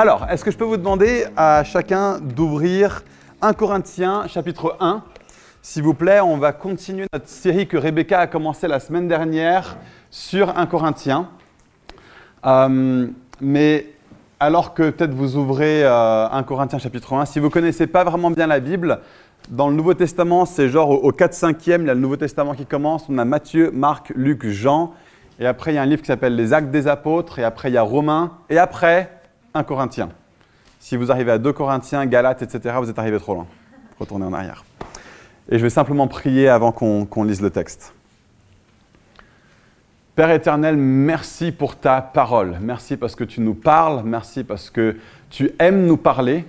Alors, est-ce que je peux vous demander à chacun d'ouvrir 1 Corinthiens chapitre 1 S'il vous plaît, on va continuer notre série que Rebecca a commencé la semaine dernière sur 1 Corinthiens. Euh, mais alors que peut-être vous ouvrez 1 euh, Corinthiens chapitre 1, si vous ne connaissez pas vraiment bien la Bible, dans le Nouveau Testament, c'est genre au, 4-5e, il y a le Nouveau Testament qui commence, on a Matthieu, Marc, Luc, Jean, et après il y a un livre qui s'appelle Les Actes des Apôtres, et après il y a Romains, et après 1 Corinthiens. Si vous arrivez à 2 Corinthiens, Galates, etc., vous êtes arrivé trop loin. Retournez en arrière. Et je vais simplement prier avant qu'on lise le texte. Père éternel, merci pour ta parole. Merci parce que tu nous parles. Merci parce que tu aimes nous parler.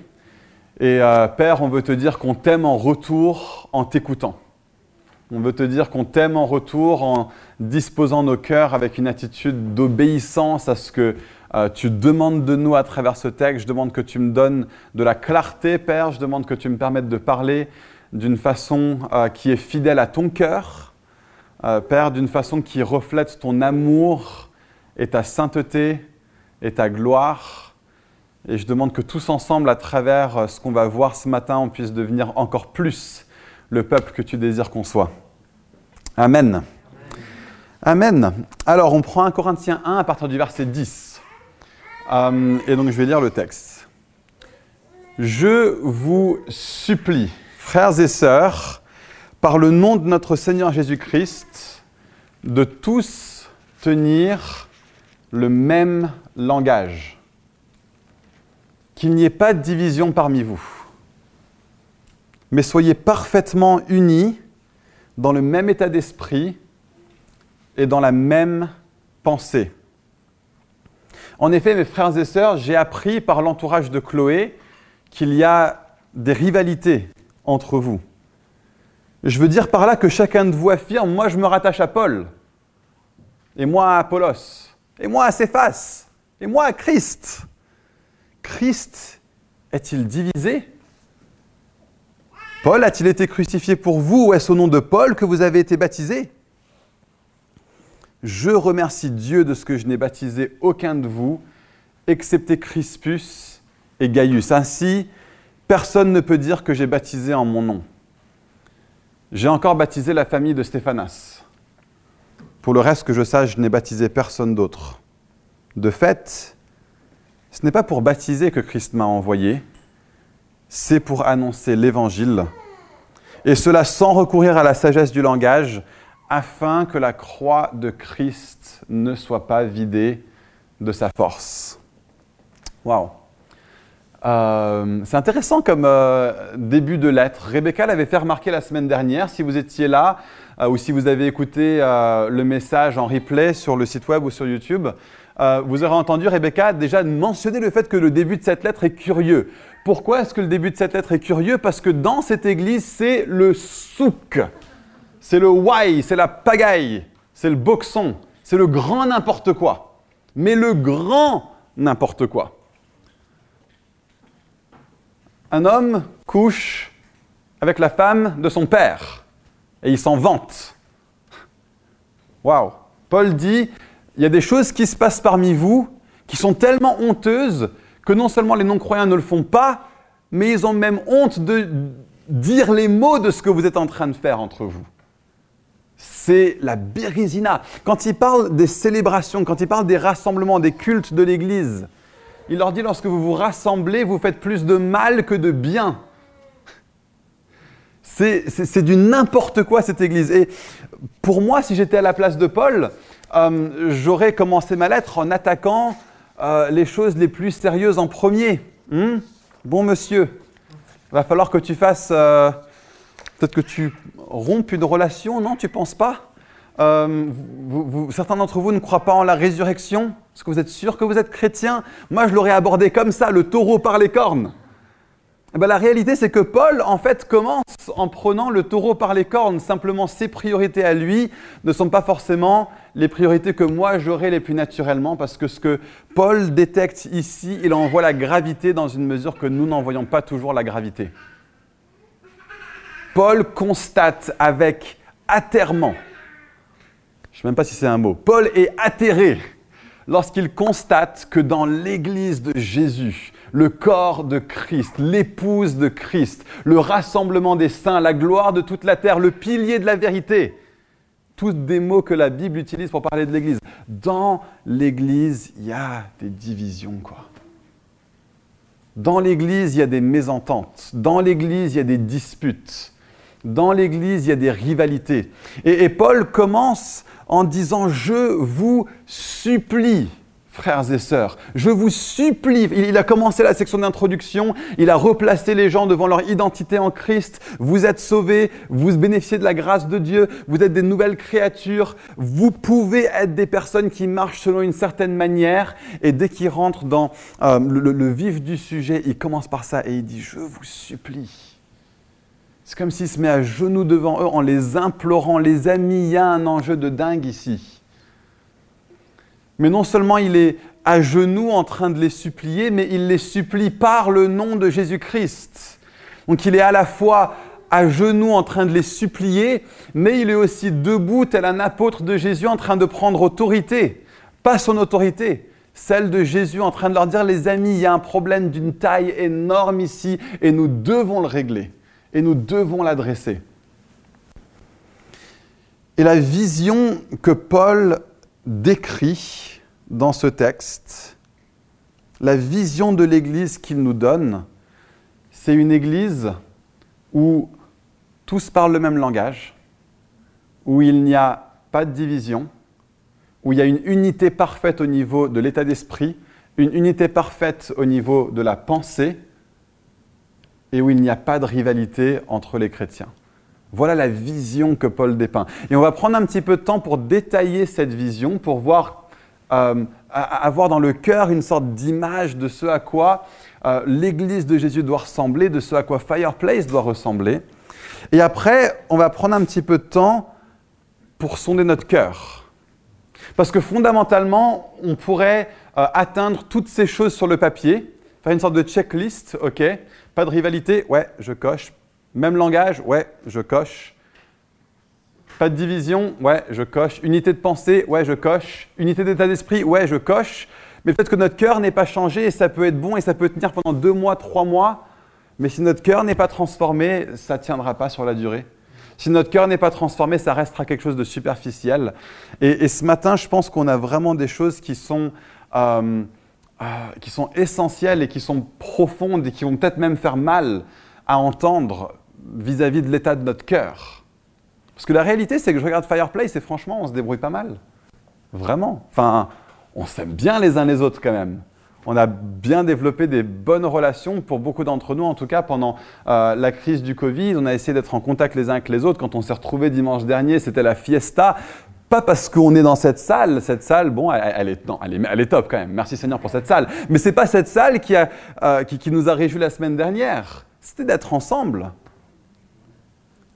Et euh, Père, on veut te dire qu'on t'aime en retour en t'écoutant. On veut te dire qu'on t'aime en retour en disposant nos cœurs avec une attitude d'obéissance à ce que euh, tu demandes de nous à travers ce texte. Je demande que tu me donnes de la clarté, Père. Je demande que tu me permettes de parler d'une façon euh, qui est fidèle à ton cœur euh, Père, d'une façon qui reflète ton amour et ta sainteté et ta gloire. Et je demande que tous ensemble, à travers ce qu'on va voir ce matin, on puisse devenir encore plus le peuple que tu désires qu'on soit. Amen. Amen. Alors, on prend 1 Corinthiens 1 à partir du verset 10. Euh, et donc, je vais lire le texte. Je vous supplie, frères et sœurs, par le nom de notre Seigneur Jésus-Christ, de tous tenir le même langage. Qu'il n'y ait pas de division parmi vous, mais soyez parfaitement unis dans le même état d'esprit et dans la même pensée. En effet, mes frères et sœurs, j'ai appris par l'entourage de Chloé qu'il y a des rivalités entre vous. Je veux dire par là que chacun de vous affirme, moi je me rattache à Paul, et moi à Apollos, et moi à Céphas, et moi à Christ. Christ est-il divisé? Paul a-t-il été crucifié pour vous? Ou est-ce au nom de Paul que vous avez été baptisé? Je remercie Dieu de ce que je n'ai baptisé aucun de vous, excepté Crispus et Gaius. Ainsi, personne ne peut dire que j'ai baptisé en mon nom. J'ai encore baptisé la famille de Stéphanas. Pour le reste que je sache, je n'ai baptisé personne d'autre. De fait, ce n'est pas pour baptiser que Christ m'a envoyé, c'est pour annoncer l'Évangile, et cela sans recourir à la sagesse du langage, afin que la croix de Christ ne soit pas vidée de sa force. Waouh euh, c'est intéressant comme euh, début de lettre. Rebecca l'avait fait remarquer la semaine dernière. Si vous étiez là euh, ou si vous avez écouté le message en replay sur le site web ou sur YouTube, vous aurez entendu Rebecca déjà mentionner le fait que le début de cette lettre est curieux. Pourquoi est-ce que le début de cette lettre est curieux? Parce que dans cette église, c'est le souk, c'est le why, c'est la pagaille, c'est le boxon, c'est le grand n'importe quoi. Mais le grand n'importe quoi un homme couche avec la femme de son père et il s'en vante. Waouh Paul dit il y a des choses qui se passent parmi vous qui sont tellement honteuses que non seulement les non-croyants ne le font pas, mais ils ont même honte de dire les mots de ce que vous êtes en train de faire entre vous. C'est la birizina. Quand il parle des célébrations, quand il parle des rassemblements, des cultes de l'Église, il leur dit, lorsque vous vous rassemblez, vous faites plus de mal que de bien. C'est du n'importe quoi cette église. Et pour moi, si j'étais à la place de Paul, euh, j'aurais commencé ma lettre en attaquant euh, les choses les plus sérieuses en premier. Hmm? bon monsieur, va falloir que tu fasses... Euh, peut-être que tu rompes une relation, non Tu ne penses pas? Euh, certains d'entre vous ne croient pas en la résurrection? Est-ce que vous êtes sûr que vous êtes chrétien? Moi, je l'aurais abordé comme ça, le taureau par les cornes. Eh ben, la réalité, c'est que Paul, en fait, commence en prenant le taureau par les cornes. Simplement, ses priorités à lui ne sont pas forcément les priorités que moi j'aurais les plus naturellement, parce que ce que Paul détecte ici, il envoie la gravité dans une mesure que nous n'en voyons pas toujours la gravité. Paul constate avec atterrement je ne sais même pas si c'est un mot. Paul est atterré lorsqu'il constate que dans l'Église de Jésus, le corps de Christ, l'épouse de Christ, le rassemblement des saints, la gloire de toute la terre, le pilier de la vérité. Tous des mots que la Bible utilise pour parler de l'Église. Dans l'Église, il y a des divisions, quoi. Dans l'Église, il y a des mésententes. Dans l'Église, il y a des disputes. Dans l'Église, il y a des rivalités. Et, Paul commence en disant, je vous supplie frères et sœurs, je vous supplie, il a commencé la section d'introduction, il a replacé les gens devant leur identité en Christ, vous êtes sauvés, vous bénéficiez de la grâce de Dieu, vous êtes des nouvelles créatures, vous pouvez être des personnes qui marchent selon une certaine manière, et dès qu'il rentre dans euh, le vif du sujet, il commence par ça et il dit, je vous supplie. C'est comme s'il se met à genoux devant eux en les implorant, les amis, il y a un enjeu de dingue ici. Mais non seulement il est à genoux en train de les supplier, mais il les supplie par le nom de Jésus-Christ. Donc il est à la fois à genoux en train de les supplier, mais il est aussi debout tel un apôtre de Jésus en train de prendre autorité. Pas son autorité, celle de Jésus en train de leur dire, les amis, il y a un problème d'une taille énorme ici et nous devons le régler et nous devons l'adresser. Et la vision que Paul décrit dans ce texte, la vision de l'Église qu'il nous donne, c'est une Église où tous parlent le même langage, où il n'y a pas de division, où il y a une unité parfaite au niveau de l'état d'esprit, une unité parfaite au niveau de la pensée, et où il n'y a pas de rivalité entre les chrétiens. Voilà la vision que Paul dépeint. Et on va prendre un petit peu de temps pour détailler cette vision, pour voir, euh, avoir dans le cœur une sorte d'image de ce à quoi euh, l'Église de Jésus doit ressembler, de ce à quoi Fireplace doit ressembler. Et après, on va prendre un petit peu de temps pour sonder notre cœur. Parce que fondamentalement, on pourrait euh, atteindre toutes ces choses sur le papier, faire une sorte de checklist, ok Pas de rivalité, ouais, je coche. Même langage, ouais, je coche. Pas de division, ouais, je coche. Unité de pensée, ouais, je coche. Unité d'état d'esprit, ouais, je coche. Mais peut-être que notre cœur n'est pas changé et ça peut être bon et ça peut tenir pendant deux mois, trois mois. Mais si notre cœur n'est pas transformé, ça ne tiendra pas sur la durée. Si notre cœur n'est pas transformé, ça restera quelque chose de superficiel. Et, ce matin, je pense qu'on a vraiment des choses qui sont, euh, euh, qui sont essentielles et qui sont profondes et qui vont peut-être même faire mal à entendre vis-à-vis de l'état de notre cœur. Parce que la réalité, c'est que je regarde Fireplace et franchement, on se débrouille pas mal. Vraiment. Enfin, on s'aime bien les uns les autres quand même. On a bien développé des bonnes relations pour beaucoup d'entre nous, en tout cas pendant euh, la crise du Covid. On a essayé d'être en contact les uns avec les autres. Quand on s'est retrouvés dimanche dernier, c'était la fiesta. Pas parce qu'on est dans cette salle, cette salle, bon, elle, est, non, elle, est, elle, est, top quand même. Merci Seigneur pour cette salle. Mais c'est pas cette salle qui, a, euh, qui, qui nous a réjouis la semaine dernière. C'était d'être ensemble.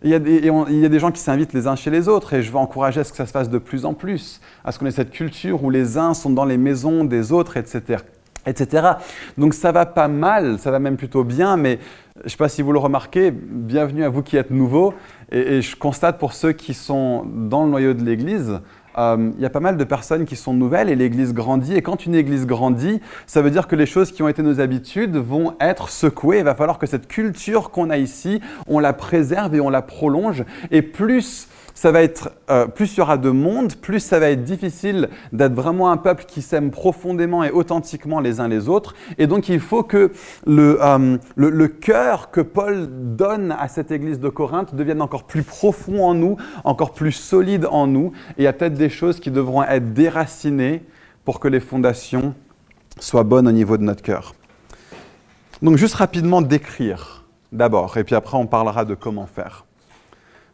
Il y, a des, il y, a des, gens qui s'invitent les uns chez les autres et je veux encourager à ce que ça se fasse de plus en plus, à ce qu'on ait cette culture où les uns sont dans les maisons des autres, etc. etc. Donc ça va pas mal, ça va même plutôt bien, mais je ne sais pas si vous le remarquez, bienvenue à vous qui êtes nouveaux. Et, je constate pour ceux qui sont dans le noyau de l'Église, euh, il y a pas mal de personnes qui sont nouvelles et l'Église grandit. Et quand une Église grandit, ça veut dire que les choses qui ont été nos habitudes vont être secouées. Il va falloir que cette culture qu'on a ici, on la préserve et on la prolonge. Et plus ça va être, euh, plus il y aura de monde, plus ça va être difficile d'être vraiment un peuple qui s'aime profondément et authentiquement les uns les autres. Et donc il faut que euh, le, le cœur que Paul donne à cette église de Corinthe devienne encore plus profond en nous, encore plus solide en nous. Et il y a peut-être des choses qui devront être déracinées pour que les fondations soient bonnes au niveau de notre cœur. Donc juste rapidement décrire d'abord, et puis après on parlera de comment faire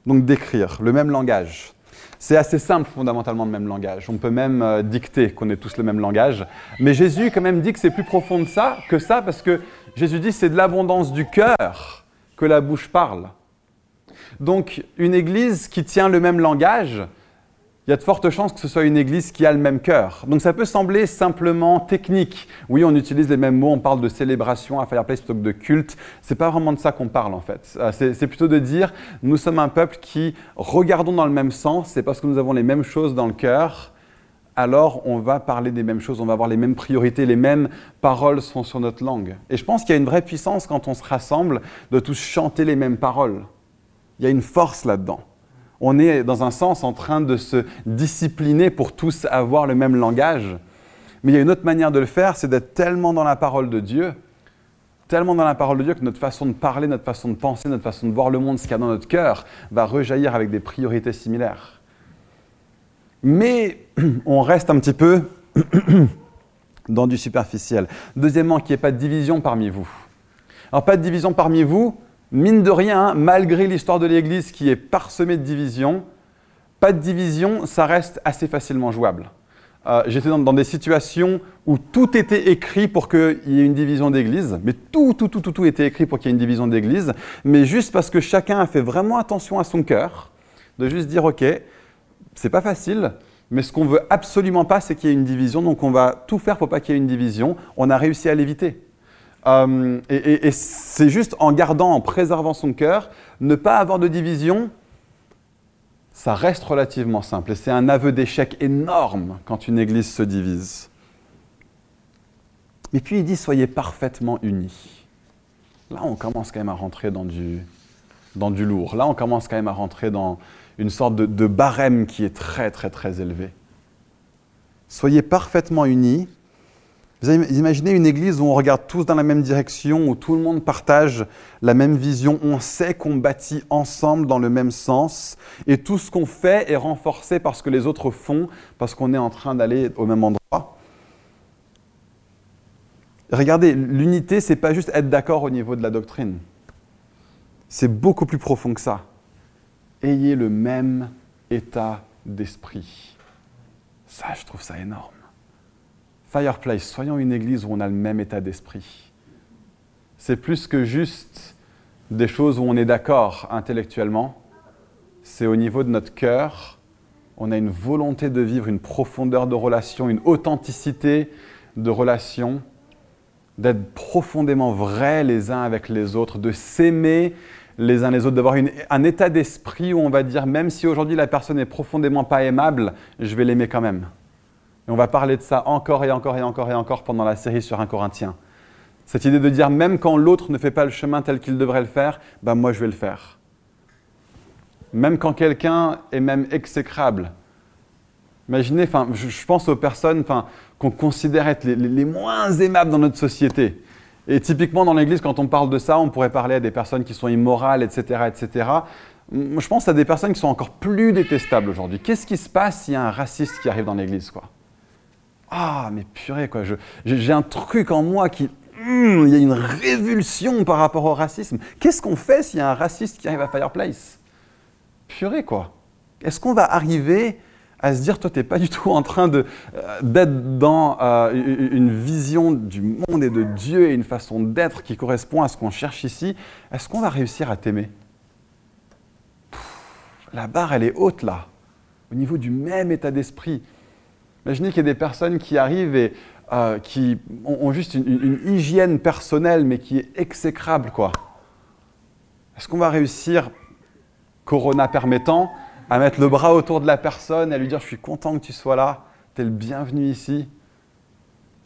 donc d'écrire, le même langage. C'est assez simple fondamentalement le même langage. On peut même euh, dicter qu'on ait tous le même langage. Mais Jésus quand même dit que c'est plus profond de ça, que ça parce que Jésus dit c'est de l'abondance du cœur que la bouche parle. Donc une église qui tient le même langage, il y a de fortes chances que ce soit une église qui a le même cœur. Donc ça peut sembler simplement technique. Oui, on utilise les mêmes mots, on parle de célébration à Fireplace plutôt que de culte. C'est pas vraiment de ça qu'on parle en fait. Euh, c'est plutôt de dire nous sommes un peuple qui regardons dans le même sens, c'est parce que nous avons les mêmes choses dans le cœur, alors on va parler des mêmes choses, on va avoir les mêmes priorités, les mêmes paroles sont sur notre langue. Et je pense qu'il y a une vraie puissance quand on se rassemble de tous chanter les mêmes paroles. Il y a une force là-dedans. On est dans un sens en train de se discipliner pour tous avoir le même langage. Mais il y a une autre manière de le faire, c'est d'être tellement dans la parole de Dieu, tellement dans la parole de Dieu que notre façon de parler, notre façon de penser, notre façon de voir le monde, ce qu'il y a dans notre cœur, va rejaillir avec des priorités similaires. Mais on reste un petit peu dans du superficiel. Deuxièmement, qu'il n'y ait pas de division parmi vous. Alors pas de division parmi vous, mine de rien, malgré l'histoire de l'Église qui est parsemée de divisions, pas de division, ça reste assez facilement jouable. Euh, j'étais dans, des situations où tout était écrit pour qu'il y ait une division d'église, mais tout, tout, tout, tout, tout était écrit pour qu'il y ait une division d'église, mais juste parce que chacun a fait vraiment attention à son cœur, de juste dire, OK, c'est pas facile, mais ce qu'on veut absolument pas, c'est qu'il y ait une division, donc on va tout faire pour pas qu'il y ait une division. On a réussi à l'éviter. Euh, et, c'est juste en gardant, en préservant son cœur, ne pas avoir de division, ça reste relativement simple. Et c'est un aveu d'échec énorme quand une église se divise. Et puis il dit soyez parfaitement unis. Là, on commence quand même à rentrer dans du, dans du lourd. Là, on commence quand même à rentrer dans une sorte de, barème qui est très, très, très élevé. Soyez parfaitement unis. Vous imaginez une église où on regarde tous dans la même direction, où tout le monde partage la même vision, on sait qu'on bâtit ensemble dans le même sens, et tout ce qu'on fait est renforcé par ce que les autres font, parce qu'on est en train d'aller au même endroit. Regardez, l'unité, c'est pas juste être d'accord au niveau de la doctrine. C'est beaucoup plus profond que ça ayez le même état d'esprit. Ça, je trouve ça énorme. Fireplace, soyons une église où on a le même état d'esprit. C'est plus que juste des choses où on est d'accord intellectuellement. C'est au niveau de notre cœur. On a une volonté de vivre une profondeur de relation, une authenticité de relation, d'être profondément vrais les uns avec les autres, de s'aimer les uns les autres, d'avoir un état d'esprit où on va dire, même si aujourd'hui la personne est profondément pas aimable, je vais l'aimer quand même. Et on va parler de ça encore et encore et encore et encore pendant la série sur un Corinthien. Cette idée de dire, même quand l'autre ne fait pas le chemin tel qu'il devrait le faire, ben moi je vais le faire. Même quand quelqu'un est même exécrable. Imaginez, enfin, je, pense aux personnes qu'on considère être les moins aimables dans notre société. Et typiquement dans l'Église, quand on parle de ça, on pourrait parler à des personnes qui sont immorales, etc., etc. Je pense à des personnes qui sont encore plus détestables aujourd'hui. Qu'est-ce qui se passe s'il y a un raciste qui arrive dans l'Église, Ah, mais purée, quoi. J'ai un truc en moi qui, hmm, il y a une révulsion par rapport au racisme. Qu'est-ce qu'on fait s'il y a un raciste qui arrive à Fireplace? Purée, quoi. Est-ce qu'on va arriver à se dire, toi, tu n'es pas du tout en train euh, d'être dans euh, une vision du monde et de Dieu et une façon d'être qui correspond à ce qu'on cherche ici, est-ce qu'on va réussir à t'aimer? La barre, elle est haute là, au niveau du même état d'esprit. Imaginez qu'il y a des personnes qui arrivent et euh, qui ont, juste une, hygiène personnelle, mais qui est exécrable, quoi. Est-ce qu'on va réussir, Corona permettant, à mettre le bras autour de la personne, à lui dire je suis content que tu sois là, tu es le bienvenu ici?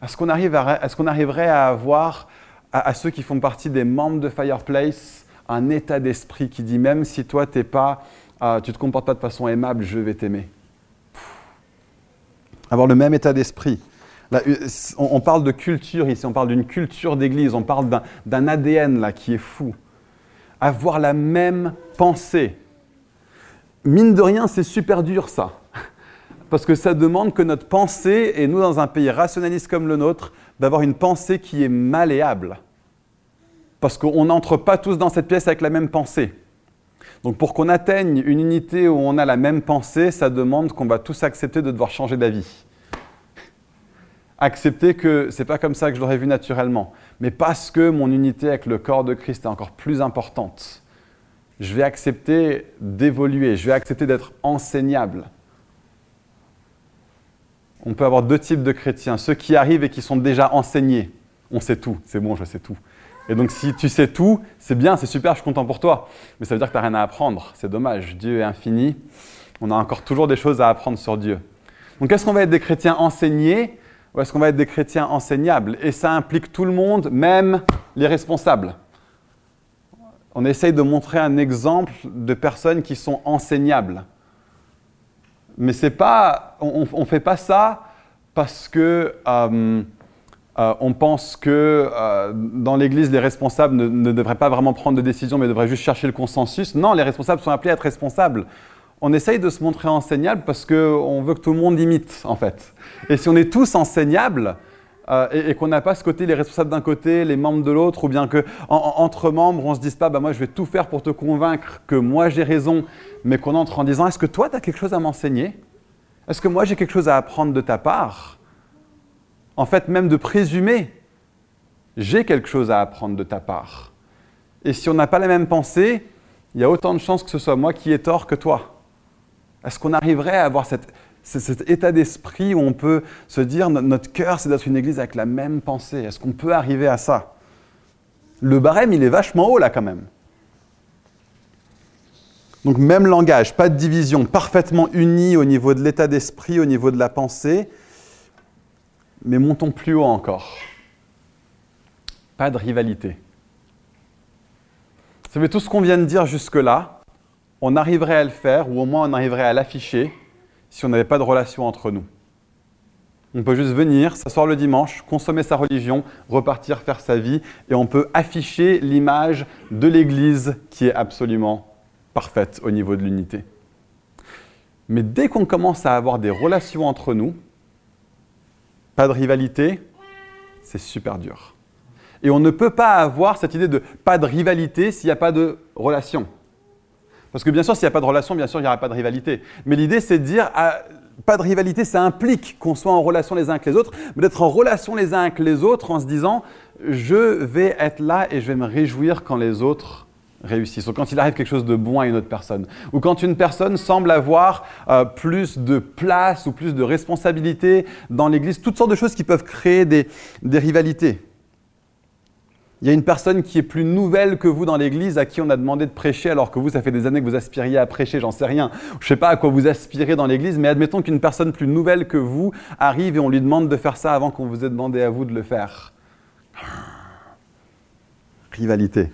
Est-ce qu'on arrive qu'on arriverait à avoir à, ceux qui font partie des membres de Fireplace un état d'esprit qui dit même si toi pas, euh, tu te comportes pas de façon aimable, je vais t'aimer? Avoir le même état d'esprit. Euh, on, parle de culture ici, on parle d'une culture d'église, on parle d'un ADN là qui est fou. Avoir la même pensée, mine de rien, c'est super dur ça. Parce que ça demande que notre pensée, et nous dans un pays rationaliste comme le nôtre, d'avoir une pensée qui est malléable. Parce qu'on n'entre pas tous dans cette pièce avec la même pensée. Donc pour qu'on atteigne une unité où on a la même pensée, ça demande qu'on va tous accepter de devoir changer d'avis. Accepter que c'est pas comme ça que je l'aurais vu naturellement, mais parce que mon unité avec le corps de Christ est encore plus importante je vais accepter d'évoluer, je vais accepter d'être enseignable. On peut avoir deux types de chrétiens, ceux qui arrivent et qui sont déjà enseignés. On sait tout, c'est bon, je sais tout. Et donc si tu sais tout, c'est bien, c'est super, je suis content pour toi. Mais ça veut dire que tu n'as rien à apprendre, c'est dommage. Dieu est infini, on a encore toujours des choses à apprendre sur Dieu. Donc est-ce qu'on va être des chrétiens enseignés ou est-ce qu'on va être des chrétiens enseignables? Et ça implique tout le monde, même les responsables. On essaye de montrer un exemple de personnes qui sont enseignables. Mais c'est pas, on ne fait pas ça parce que euh, euh, on pense que euh, dans l'Église, les responsables ne, devraient pas vraiment prendre de décision, mais devraient juste chercher le consensus. Non, les responsables sont appelés à être responsables. On essaye de se montrer enseignable parce qu'on veut que tout le monde imite, en fait. Et si on est tous enseignables, euh, et, qu'on n'a pas ce côté, les responsables d'un côté, les membres de l'autre, ou bien que entre membres, on se dise pas, bah, moi je vais tout faire pour te convaincre que moi j'ai raison, mais qu'on entre en disant, est-ce que toi tu as quelque chose à m'enseigner? Est-ce que moi j'ai quelque chose à apprendre de ta part? En fait, même de présumer, j'ai quelque chose à apprendre de ta part. Et si on n'a pas la même pensée, il y a autant de chances que ce soit moi qui ai tort que toi. Est-ce qu'on arriverait à avoir cet état d'esprit où on peut se dire notre cœur, c'est d'être une église avec la même pensée? Est-ce qu'on peut arriver à ça? Le barème, il est vachement haut là quand même. Donc même langage, pas de division, parfaitement uni au niveau de l'état d'esprit, au niveau de la pensée, mais montons plus haut encore. Pas de rivalité. Vous savez, tout ce qu'on vient de dire jusque-là, on arriverait à le faire, ou au moins on arriverait à l'afficher, si on n'avait pas de relation entre nous. On peut juste venir, s'asseoir le dimanche, consommer sa religion, repartir faire sa vie, et on peut afficher l'image de l'Église qui est absolument parfaite au niveau de l'unité. Mais dès qu'on commence à avoir des relations entre nous, pas de rivalité, c'est super dur. Et on ne peut pas avoir cette idée de pas de rivalité s'il n'y a pas de relation. Parce que bien sûr, s'il n'y a pas de relation, bien sûr, il n'y aura pas de rivalité. Mais l'idée, c'est de dire, ah, pas de rivalité, ça implique qu'on soit en relation les uns avec les autres, mais d'être en relation les uns avec les autres en se disant, je vais être là et je vais me réjouir quand les autres réussissent, ou quand il arrive quelque chose de bon à une autre personne, ou quand une personne semble avoir euh, plus de place ou plus de responsabilité dans l'Église, toutes sortes de choses qui peuvent créer des rivalités. Il y a une personne qui est plus nouvelle que vous dans l'église à qui on a demandé de prêcher alors que vous, ça fait des années que vous aspiriez à prêcher, j'en sais rien. Je ne sais pas à quoi vous aspirez dans l'église, mais admettons qu'une personne plus nouvelle que vous arrive et on lui demande de faire ça avant qu'on vous ait demandé à vous de le faire. Rivalité.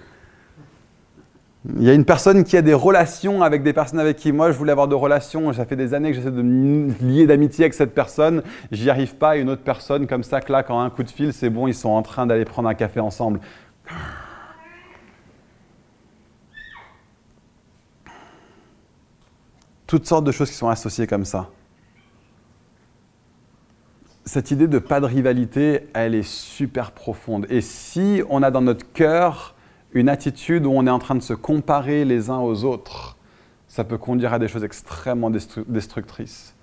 Il y a une personne qui a des relations avec des personnes avec qui moi je voulais avoir de relations. Ça fait des années que j'essaie de me lier d'amitié avec cette personne. J'y arrive pas. Une autre personne comme ça, claque en un coup de fil, c'est bon, ils sont en train d'aller prendre un café ensemble. Toutes sortes de choses qui sont associées comme ça. Cette idée de pas de rivalité, elle est super profonde. Et si on a dans notre cœur une attitude où on est en train de se comparer les uns aux autres, ça peut conduire à des choses extrêmement destructrices.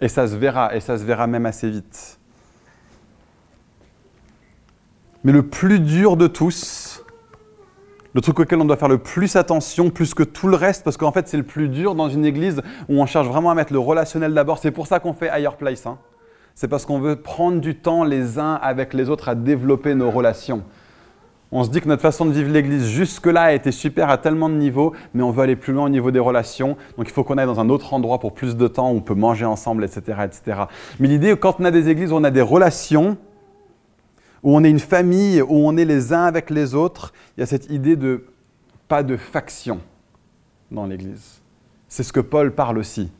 Et ça se verra, et ça se verra même assez vite. Mais le plus dur de tous, le truc auquel on doit faire le plus attention, plus que tout le reste, parce qu'en fait c'est le plus dur dans une église où on cherche vraiment à mettre le relationnel d'abord. C'est pour ça qu'on fait Higher Place. Hein. C'est parce qu'on veut prendre du temps les uns avec les autres à développer nos relations. On se dit que notre façon de vivre l'Église jusque-là a été super à tellement de niveaux, mais on veut aller plus loin au niveau des relations. Donc il faut qu'on aille dans un autre endroit pour plus de temps, où on peut manger ensemble, etc. etc. Mais l'idée, quand on a des églises où on a des relations, où on est une famille, où on est les uns avec les autres, il y a cette idée de pas de faction dans l'Église. C'est ce que Paul parle aussi.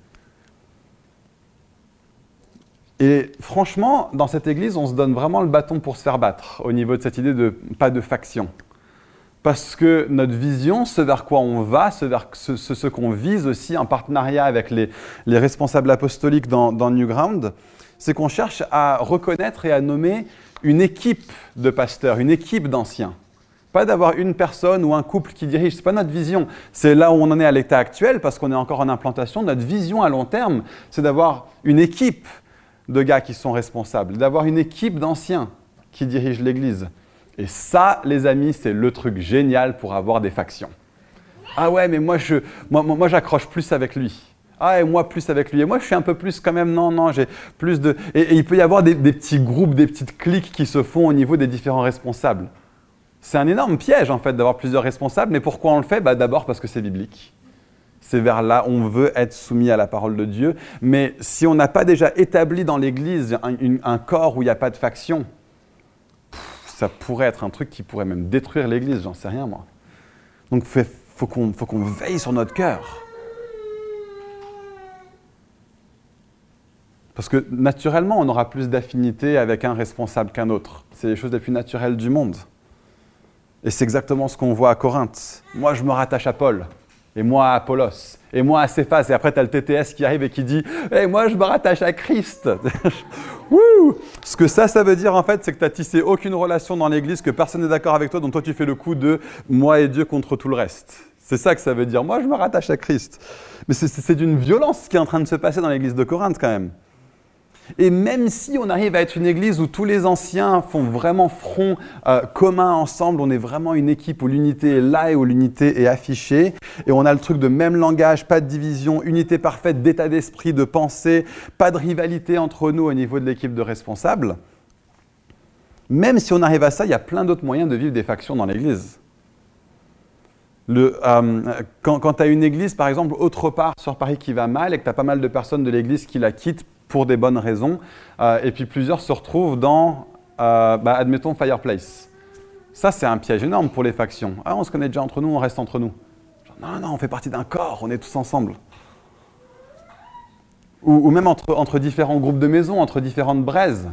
Et franchement, dans cette église, on se donne vraiment le bâton pour se faire battre au niveau de cette idée de pas de faction. Parce que notre vision, ce vers quoi on va, ce, qu'on vise aussi en partenariat avec les, responsables apostoliques dans, dans Newground, c'est qu'on cherche à reconnaître et à nommer une équipe de pasteurs, une équipe d'anciens. Pas d'avoir une personne ou un couple qui dirige, ce n'est pas notre vision. C'est là où on en est à l'état actuel parce qu'on est encore en implantation. Notre vision à long terme, c'est d'avoir une équipe de gars qui sont responsables, d'avoir une équipe d'anciens qui dirigent l'Église. Et ça, les amis, c'est le truc génial pour avoir des factions. Ah ouais, mais moi, je, moi, moi, j'accroche plus avec lui. Ah, et moi, plus avec lui. Et moi, je suis un peu plus quand même, non, non, j'ai plus de... Et, il peut y avoir des, petits groupes, des petites cliques qui se font au niveau des différents responsables. C'est un énorme piège, en fait, d'avoir plusieurs responsables. Mais pourquoi on le fait? Bah, D'abord parce que c'est biblique. C'est vers là, on veut être soumis à la parole de Dieu. Mais si on n'a pas déjà établi dans l'Église un, corps où il n'y a pas de faction, ça pourrait être un truc qui pourrait même détruire l'Église, j'en sais rien moi. Donc il faut qu'on veille sur notre cœur. Parce que naturellement, on aura plus d'affinité avec un responsable qu'un autre. C'est les choses les plus naturelles du monde. Et c'est exactement ce qu'on voit à Corinthe. Moi, je me rattache à Paul. Et moi à Apollos. Et moi à Céphas. Et après, tu as le TTS qui arrive et qui dit hey, Moi, je me rattache à Christ. Ce que ça, ça veut dire en fait, c'est que tu tissé aucune relation dans l'Église, que personne n'est d'accord avec toi, donc toi, tu fais le coup de moi et Dieu contre tout le reste. C'est ça que ça veut dire. Moi, je me rattache à Christ. Mais c'est d'une violence qui est en train de se passer dans l'Église de Corinthe quand même. Et même si on arrive à être une église où tous les anciens font vraiment front euh, commun ensemble, on est vraiment une équipe où l'unité est là et où l'unité est affichée, et on a le truc de même langage, pas de division, unité parfaite d'état d'esprit, de pensée, pas de rivalité entre nous au niveau de l'équipe de responsables. Même si on arrive à ça, il y a plein d'autres moyens de vivre des factions dans l'église. Euh, quand, quand tu as une église, par exemple, autre part sur Paris qui va mal et que tu as pas mal de personnes de l'église qui la quittent pour des bonnes raisons. Euh, et puis plusieurs se retrouvent dans, euh, bah, admettons, Fireplace. Ça, c'est un piège énorme pour les factions. Ah, on se connaît déjà entre nous, on reste entre nous. non, non, on fait partie d'un corps, on est tous ensemble. Ou, même entre, entre, différents groupes de maisons, entre différentes braises.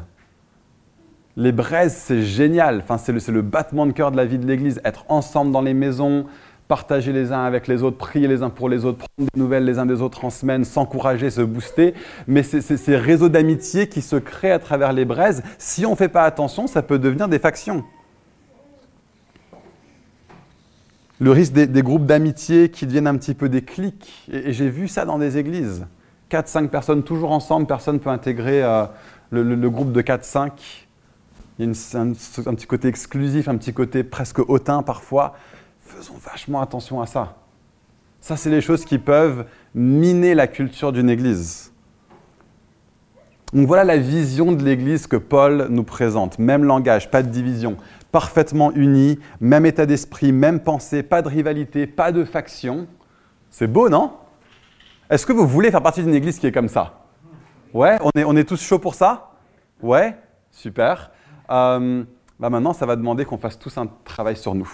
Les braises, c'est génial. Enfin, c'est le, le, battement de cœur de la vie de l'Église. Être ensemble dans les maisons, partager les uns avec les autres, prier les uns pour les autres, prendre des nouvelles les uns des autres en semaine, s'encourager, se booster. Mais c'est ces réseaux d'amitié qui se créent à travers les braises. Si on ne fait pas attention, ça peut devenir des factions. Le risque des, groupes d'amitié qui deviennent un petit peu des clics. Et, j'ai vu ça dans des églises. 4-5 personnes toujours ensemble, personne ne peut intégrer euh, le, groupe de 4-5. Il y a un, un, petit côté exclusif, un petit côté presque hautain parfois faisons vachement attention à ça. Ça, c'est les choses qui peuvent miner la culture d'une église. Donc voilà la vision de l'église que Paul nous présente. Même langage, pas de division, parfaitement unis, même état d'esprit, même pensée, pas de rivalité, pas de faction. C'est beau, non? Est-ce que vous voulez faire partie d'une église qui est comme ça? Ouais, on est, on est tous chauds pour ça? Ouais, super. Euh, bah maintenant, ça va demander qu'on fasse tous un travail sur nous.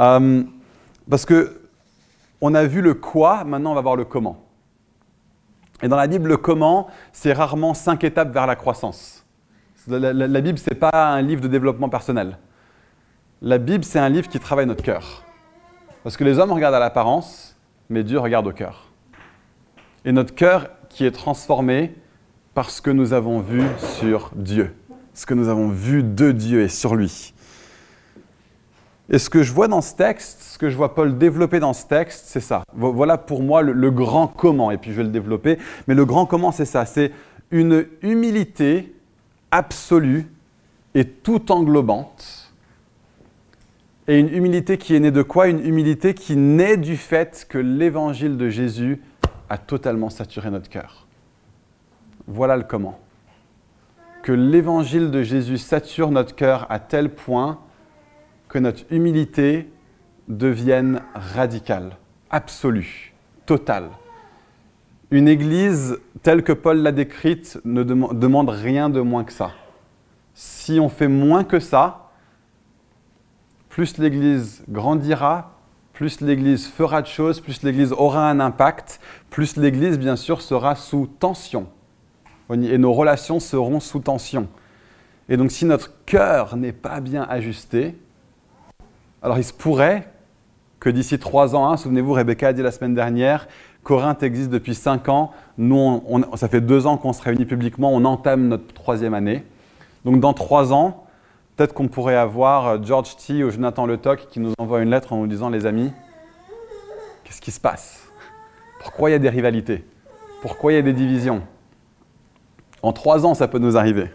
Euh, parce que on a vu le quoi, maintenant on va voir le comment. Et dans la Bible, le comment, c'est rarement cinq étapes vers la croissance. La, Bible, ce n'est pas un livre de développement personnel. La Bible, c'est un livre qui travaille notre cœur. Parce que les hommes regardent à l'apparence, mais Dieu regarde au cœur. Et notre cœur qui est transformé parce que nous avons vu sur Dieu, ce que nous avons vu de Dieu et sur lui. Et ce que je vois dans ce texte, ce que je vois Paul développer dans ce texte, c'est ça. Voilà pour moi le, grand comment, et puis je vais le développer. Mais le grand comment, c'est ça. C'est une humilité absolue et tout englobante. Et une humilité qui est née de quoi? Une humilité qui naît du fait que l'évangile de Jésus a totalement saturé notre cœur. Voilà le comment. Que l'évangile de Jésus sature notre cœur à tel point que notre humilité devienne radicale, absolue, totale. Une église telle que Paul l'a décrite ne demande rien de moins que ça. Si on fait moins que ça, plus l'église grandira, plus l'église fera de choses, plus l'église aura un impact, plus l'église, bien sûr, sera sous tension. Et nos relations seront sous tension. Et donc, si notre cœur n'est pas bien ajusté, alors il se pourrait que d'ici trois ans, hein, souvenez-vous, Rebecca a dit la semaine dernière, Corinthe existe depuis cinq ans, nous, ça fait deux ans qu'on se réunit publiquement, on entame notre troisième année. Donc dans trois ans, peut-être qu'on pourrait avoir euh, George T. ou Jonathan Le Toc qui nous envoie une lettre en nous disant, les amis, qu'est-ce qui se passe? Pourquoi il y a des rivalités? Pourquoi il y a des divisions? En trois ans, ça peut nous arriver.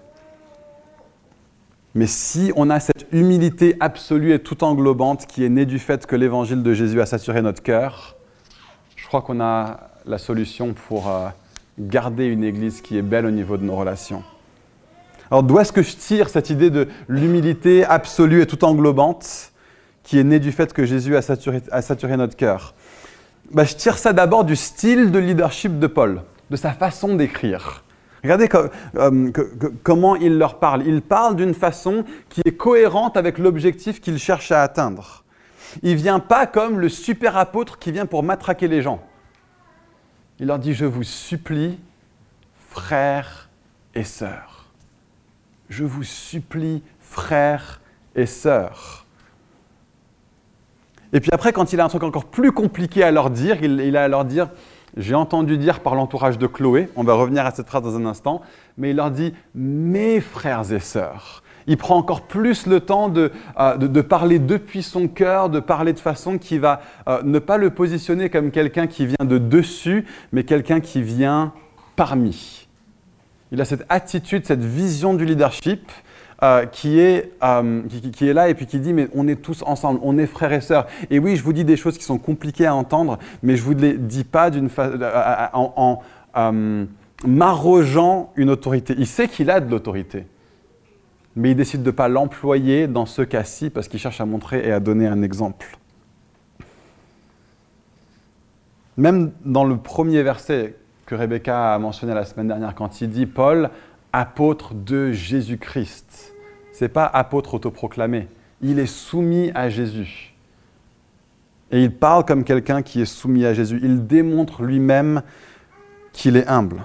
Mais si on a cette humilité absolue et tout englobante qui est née du fait que l'évangile de Jésus a saturé notre cœur, je crois qu'on a la solution pour euh, garder une église qui est belle au niveau de nos relations. Alors d'où est-ce que je tire cette idée de l'humilité absolue et tout englobante qui est née du fait que Jésus a saturé, a saturé notre cœur? Bah, Je tire ça d'abord du style de leadership de Paul, de sa façon d'écrire. Regardez euh, comment il leur parle. Il parle d'une façon qui est cohérente avec l'objectif qu'il cherche à atteindre. Il vient pas comme le super apôtre qui vient pour matraquer les gens. Il leur dit, je vous supplie, frères et sœurs. Je vous supplie, frères et sœurs. Et puis après, quand il a un truc encore plus compliqué à leur dire, il, a à leur dire, j'ai entendu dire par l'entourage de Chloé, on va revenir à cette phrase dans un instant, mais il leur dit, mes frères et sœurs. Il prend encore plus le temps euh, de, de, parler depuis son cœur, de parler de façon qui va euh, ne pas le positionner comme quelqu'un qui vient de dessus, mais quelqu'un qui vient parmi. Il a cette attitude, cette vision du leadership euh, qui, est, euh, qui, est là et puis qui dit mais on est tous ensemble, on est frères et sœurs. Et oui, je vous dis des choses qui sont compliquées à entendre, mais je ne vous les dis pas d'une euh, en, en m'arrogeant une autorité. Il sait qu'il a de l'autorité, mais il décide de ne pas l'employer dans ce cas-ci parce qu'il cherche à montrer et à donner un exemple. Même dans le premier verset que Rebecca a mentionné la semaine dernière, quand il dit Paul, apôtre de Jésus-Christ. Ce n'est pas apôtre autoproclamé. Il est soumis à Jésus. Et il parle comme quelqu'un qui est soumis à Jésus. Il démontre lui-même qu'il est humble.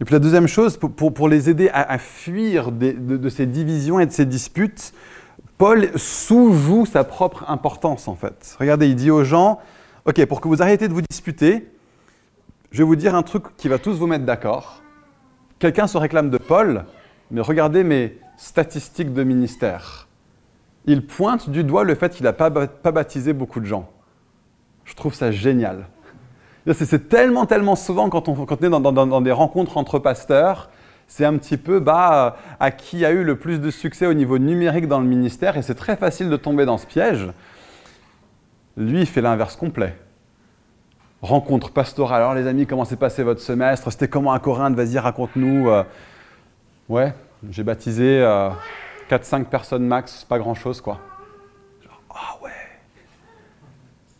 Et puis la deuxième chose, pour, les aider à, fuir de, ces divisions et de ces disputes, Paul sous-joue sa propre importance en fait. Regardez, il dit aux gens, OK, pour que vous arrêtez de vous disputer, je vais vous dire un truc qui va tous vous mettre d'accord. Quelqu'un se réclame de Paul, mais regardez mes statistiques de ministère. Il pointe du doigt le fait qu'il n'a pas, baptisé beaucoup de gens. Je trouve ça génial. C'est tellement, tellement souvent quand on, est dans, des rencontres entre pasteurs, c'est un petit peu bah, à qui a eu le plus de succès au niveau numérique dans le ministère, et c'est très facile de tomber dans ce piège. Lui, il fait l'inverse complet rencontre pastorale. Alors les amis, comment s'est passé votre semestre? C'était comment à Corinthe? Vas-y, raconte-nous. Euh. ouais, j'ai baptisé 4-5 euh, personnes max, pas grand-chose quoi. ah ouais.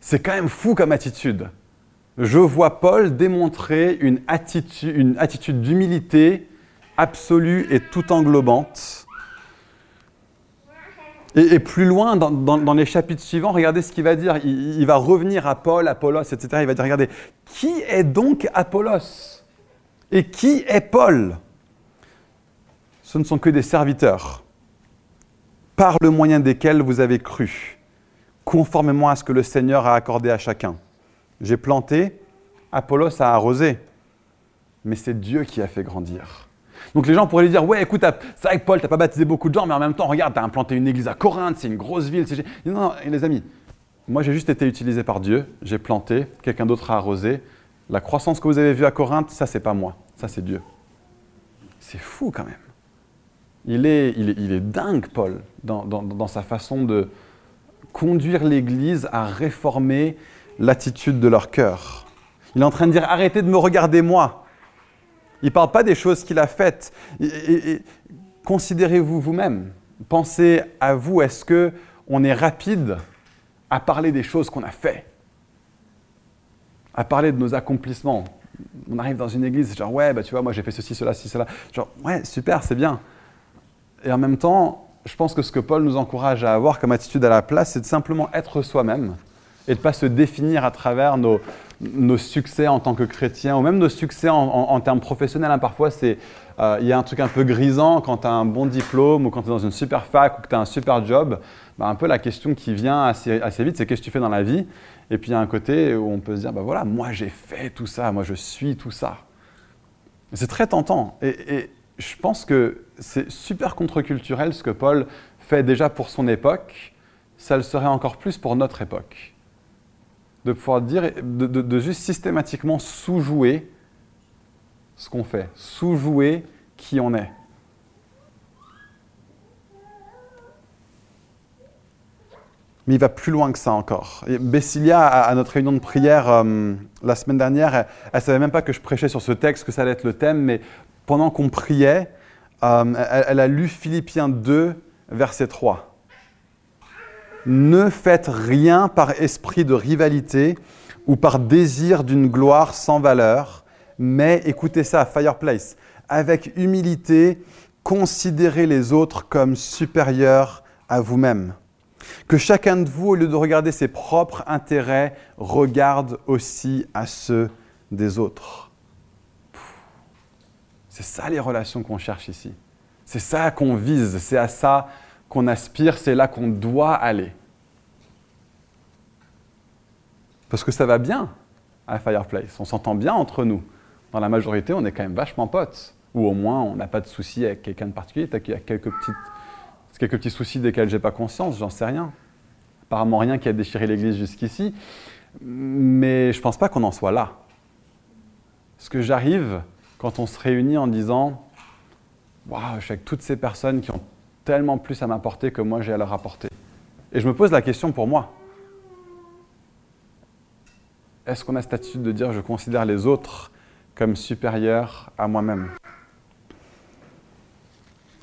C'est quand même fou comme attitude. Je vois Paul démontrer une attitude, une attitude d'humilité absolue et tout englobante. Et, plus loin, dans, les chapitres suivants, regardez ce qu'il va dire. Il, va revenir à Paul, Apollos, etc. Il va dire, regardez, qui est donc Apollos? Et qui est Paul? Ce ne sont que des serviteurs, par le moyen desquels vous avez cru, conformément à ce que le Seigneur a accordé à chacun. J'ai planté, Apollos a arrosé, mais c'est Dieu qui a fait grandir. Donc les gens pourraient lui dire Ouais, écoute, c'est vrai que Paul, tu n'as pas baptisé beaucoup de gens, mais en même temps, regarde, tu as implanté une église à Corinthe, c'est une grosse ville. Non, non, les amis, moi j'ai juste été utilisé par Dieu, j'ai planté, quelqu'un d'autre a arrosé. La croissance que vous avez vue à Corinthe, ça, c'est pas moi, ça, c'est Dieu. C'est fou quand même. Il est, il est, dingue, Paul, dans, dans sa façon de conduire l'Église à réformer l'attitude de leur cœur. Il est en train de dire arrêtez de me regarder moi, il ne parle pas des choses qu'il a faites. Considérez-vous vous-même. Pensez à vous. Est-ce que on est rapide à parler des choses qu'on a faites À parler de nos accomplissements On arrive dans une église, genre, ouais, bah, tu vois, moi j'ai fait ceci, cela, ceci, cela. Genre, ouais, super, c'est bien. Et en même temps, je pense que ce que Paul nous encourage à avoir comme attitude à la place, c'est de simplement être soi-même et de ne pas se définir à travers nos, nos succès en tant que chrétien, ou même nos succès en, termes professionnels. Hein. Parfois, euh, il y a un truc un peu grisant quand tu as un bon diplôme ou quand tu es dans une super fac ou que tu as un super job. Bah, un peu la question qui vient assez, assez vite, c'est qu'est-ce que tu fais dans la vie? Et puis il y a un côté où on peut se dire, bah voilà, moi j'ai fait tout ça, moi je suis tout ça. C'est très tentant. Et, et je pense que c'est super contre-culturel ce que Paul fait déjà pour son époque. Ça le serait encore plus pour notre époque de pouvoir dire, de, juste systématiquement sous-jouer ce qu'on fait, sous-jouer qui on est. Mais il va plus loin que ça encore. Et Bessilia, à, notre réunion de prière euh, la semaine dernière, elle ne savait même pas que je prêchais sur ce texte, que ça allait être le thème, mais pendant qu'on priait, euh, elle, elle, a lu Philippiens 2, verset 3. Ne faites rien par esprit de rivalité ou par désir d'une gloire sans valeur, mais écoutez ça, Fireplace, avec humilité, considérez les autres comme supérieurs à vous-même. Que chacun de vous, au lieu de regarder ses propres intérêts, regarde aussi à ceux des autres. C'est ça les relations qu'on cherche ici. C'est ça qu'on vise, c'est à ça qu'on aspire, c'est là qu'on doit aller. Parce que ça va bien à Fireplace, on s'entend bien entre nous. Dans la majorité, on est quand même vachement potes. Ou au moins, on n'a pas de soucis avec quelqu'un de particulier. Il y a quelques, quelques petits soucis desquels je n'ai pas conscience, j'en sais rien. Apparemment, rien qui a déchiré l'Église jusqu'ici. Mais je pense pas qu'on en soit là. Ce que j'arrive quand on se réunit en disant Waouh, je suis avec toutes ces personnes qui ont tellement plus à m'apporter que moi j'ai à leur apporter. Et je me pose la question pour moi. Est-ce qu'on a cette attitude de dire je considère les autres comme supérieurs à moi-même?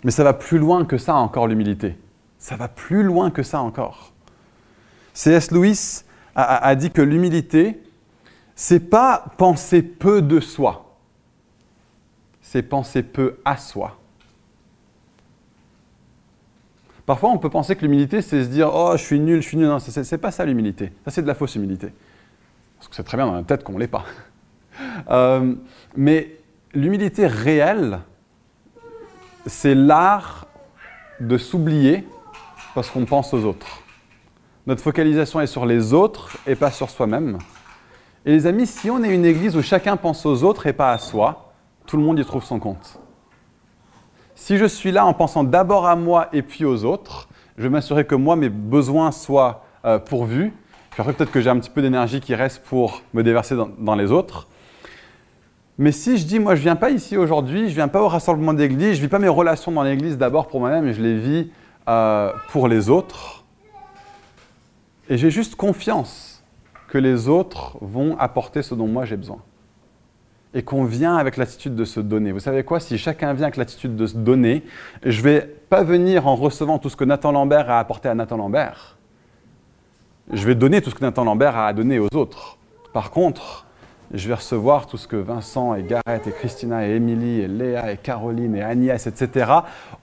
Mais ça va plus loin que ça encore l'humilité. Ça va plus loin que ça encore. C.S. Lewis a, a dit que l'humilité, c'est pas penser peu de soi, c'est penser peu à soi. Parfois, on peut penser que l'humilité, c'est se dire Oh, je suis nul, je suis nul. Non, ce n'est pas ça l'humilité. Ça, c'est de la fausse humilité. Parce que c'est très bien dans la tête qu'on ne l'est pas. Euh, mais l'humilité réelle, c'est l'art de s'oublier parce qu'on pense aux autres. Notre focalisation est sur les autres et pas sur soi-même. Et les amis, si on est une église où chacun pense aux autres et pas à soi, tout le monde y trouve son compte. Si je suis là en pensant d'abord à moi et puis aux autres, je vais m'assurer que moi, mes besoins soient euh, pourvus. Puis après, peut-être que j'ai un petit peu d'énergie qui reste pour me déverser dans, les autres. Mais si je dis, moi, je ne viens pas ici aujourd'hui, je ne viens pas au rassemblement d'église, je ne vis pas mes relations dans l'église d'abord pour moi-même, et je les vis euh, pour les autres. Et j'ai juste confiance que les autres vont apporter ce dont moi j'ai besoin et qu'on vient avec l'attitude de se donner. Vous savez quoi Si chacun vient avec l'attitude de se donner, je ne vais pas venir en recevant tout ce que Nathan Lambert a apporté à Nathan Lambert. Je vais donner tout ce que Nathan Lambert a donné aux autres. Par contre, je vais recevoir tout ce que Vincent et Gareth et Christina et Émilie et Léa et Caroline et Agnès, etc.,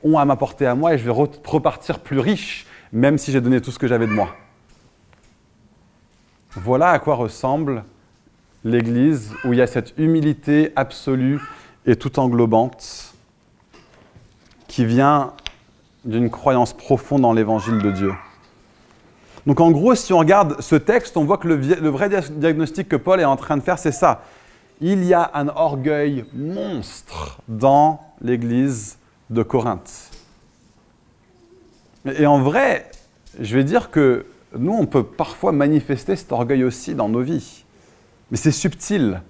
ont à m'apporter à moi et je vais repartir plus riche, même si j'ai donné tout ce que j'avais de moi. Voilà à quoi ressemble l'Église où il y a cette humilité absolue et tout englobante qui vient d'une croyance profonde dans l'évangile de Dieu. Donc en gros, si on regarde ce texte, on voit que le, le vrai diagnostic que Paul est en train de faire, c'est ça. Il y a un orgueil monstre dans l'Église de Corinthe. Et en vrai, je vais dire que nous, on peut parfois manifester cet orgueil aussi dans nos vies mais c'est subtil.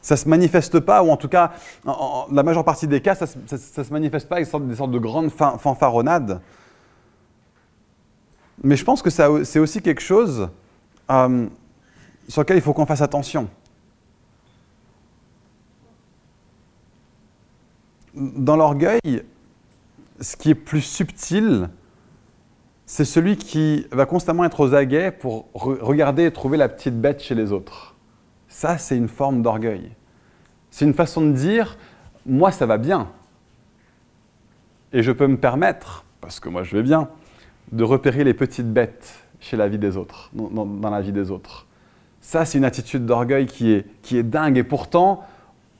Ça ne se manifeste pas, ou en tout cas, la majeure partie des cas, ça ne se manifeste pas avec des sortes, de grandes fanfaronnades. Mais je pense que c'est aussi quelque chose euh, sur lequel il faut qu'on fasse attention. Dans l'orgueil, ce qui est plus subtil, c'est celui qui va constamment être aux aguets pour regarder et trouver la petite bête chez les autres. Ça, c'est une forme d'orgueil. C'est une façon de dire, moi, ça va bien. Et je peux me permettre, parce que moi, je vais bien, de repérer les petites bêtes chez la vie des autres, dans, la vie des autres. Ça, c'est une attitude d'orgueil qui est, qui est dingue. Et pourtant,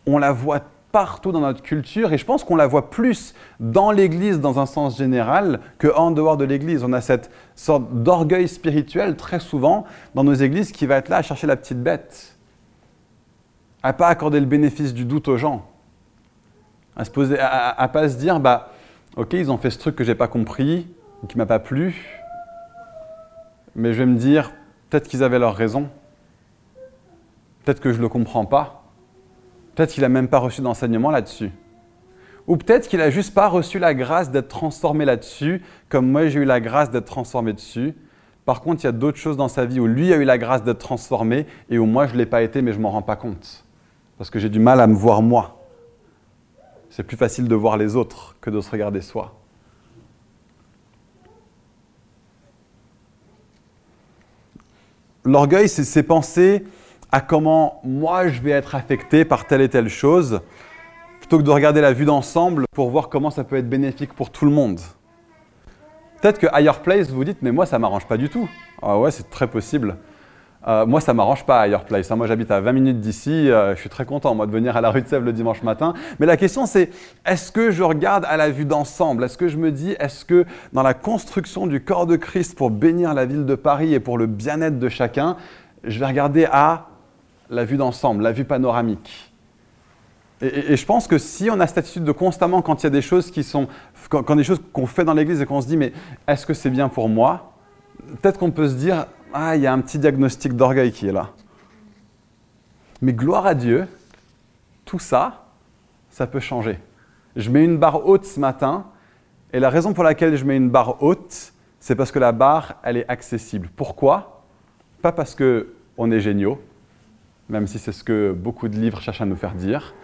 on la voit partout dans notre culture et je pense qu'on la voit plus dans l'Église dans un sens général qu'en dehors de l'Église. On a cette sorte d'orgueil spirituel très souvent dans nos églises qui va être là à chercher la petite bête, à pas accorder le bénéfice du doute aux gens, à se poser, à, pas se dire bah ok ils ont fait ce truc que j'ai pas compris qui m'a pas plu, mais je vais me dire peut-être qu'ils avaient leur raison, peut-être que je le comprends pas. Peut-être qu'il n'a même pas reçu d'enseignement là-dessus. Ou peut-être qu'il n'a juste pas reçu la grâce d'être transformé là-dessus, comme moi j'ai eu la grâce d'être transformé dessus. Par contre, il y a d'autres choses dans sa vie où lui a eu la grâce d'être transformé et où moi je ne l'ai pas été, mais je ne m'en rends pas compte. Parce que j'ai du mal à me voir moi. C'est plus facile de voir les autres que de se regarder soi. L'orgueil, c'est penser à comment moi je vais être affecté par telle et telle chose, plutôt que de regarder la vue d'ensemble pour voir comment ça peut être bénéfique pour tout le monde. Peut-être que Higher Place, vous dites, mais moi ça m'arrange pas du tout. Ah ouais, c'est très possible. Euh, moi, ça m'arrange pas Higher Place. Hein. Moi, j'habite à 20 minutes d'ici. Euh, je suis très content, moi, de venir à la rue de Sèvres le dimanche matin. Mais la question, c'est est-ce que je regarde à la vue d'ensemble? Est-ce que je me dis, est-ce que dans la construction du corps de Christ pour bénir la ville de Paris et pour le bien-être de chacun, je vais regarder à la vue d'ensemble, la vue panoramique? Et, je pense que si on a cette attitude de constamment, quand il y a des choses qui sont, quand des choses qu'on fait dans l'Église et qu'on se dit, mais est-ce que c'est bien pour moi? Peut-être qu'on peut se dire, ah, il y a un petit diagnostic d'orgueil qui est là. Mais gloire à Dieu, tout ça, ça peut changer. Je mets une barre haute ce matin, et la raison pour laquelle je mets une barre haute, c'est parce que la barre, elle est accessible. Pourquoi? Pas parce qu'on est géniaux, même si c'est ce que beaucoup de livres cherchent à nous faire dire,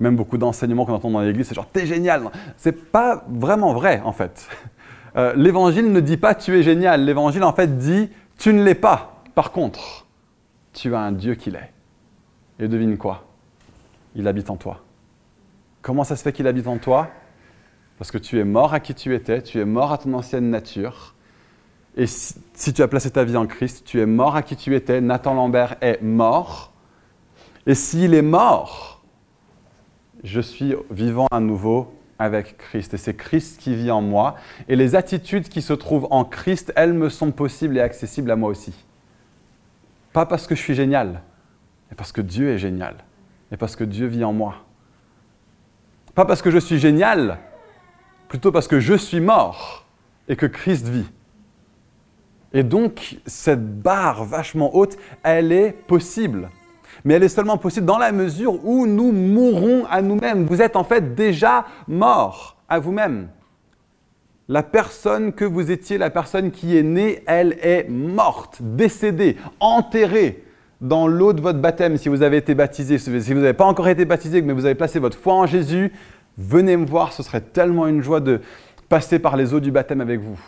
même beaucoup d'enseignements qu'on entend dans l'église, c'est genre t'es génial. C'est pas vraiment vrai en fait. Euh, l'évangile ne dit pas tu es génial. L'évangile en fait dit tu ne l'es pas. Par contre, tu as un Dieu qui l'est. Et devine quoi? Il habite en toi. Comment ça se fait qu'il habite en toi? Parce que tu es mort à qui tu étais, tu es mort à ton ancienne nature. Et si, tu as placé ta vie en Christ, tu es mort à qui tu étais. Nathan Lambert est mort. Et s'il est mort, je suis vivant à nouveau avec Christ. Et c'est Christ qui vit en moi. Et les attitudes qui se trouvent en Christ, elles me sont possibles et accessibles à moi aussi. Pas parce que je suis génial, mais parce que Dieu est génial. Et parce que Dieu vit en moi. Pas parce que je suis génial, plutôt parce que je suis mort et que Christ vit. Et donc, cette barre vachement haute, elle est possible mais elle est seulement possible dans la mesure où nous mourrons à nous-mêmes. Vous êtes en fait déjà mort à vous-même. La personne que vous étiez, la personne qui est née, elle est morte, décédée, enterrée dans l'eau de votre baptême si vous avez été baptisé. Si vous n'avez pas encore été baptisé, mais vous avez placé votre foi en Jésus, venez me voir, ce serait tellement une joie de passer par les eaux du baptême avec vous.